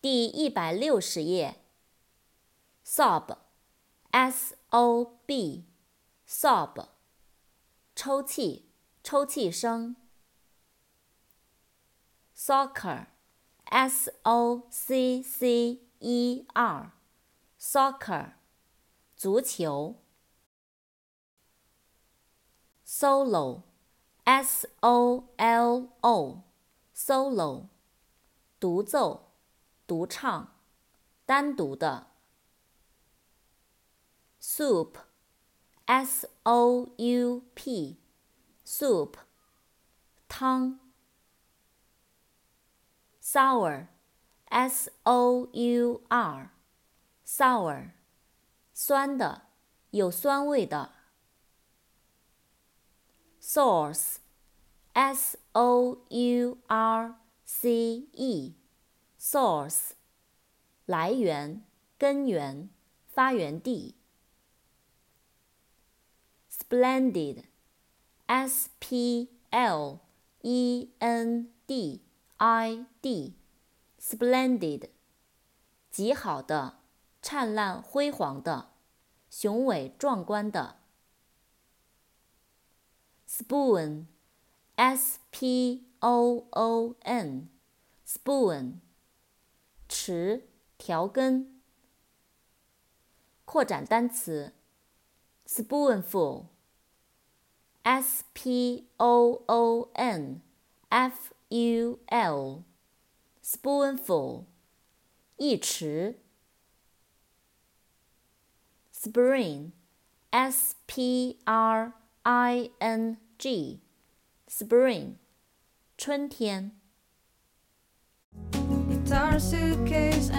第一百六十页。sob，s o b，sob，抽泣，抽泣声。soccer，s o c c e r，soccer，足球。solo，s o l o，solo，独奏、独唱、单独的。soup，s o u p，soup，汤。sour，s o u r，sour，酸的，有酸味的。source，s o u r c e Source，来源、根源、发源地。splendid，s p l e n d i d，splendid，极好的，灿烂辉煌的，雄伟壮观的。spoon，s p o o n，spoon，匙、调羹。扩展单词，spoonful，s p o o n f u l，spoonful，一匙。spring，s p r i n G，spring，春天。our suitcase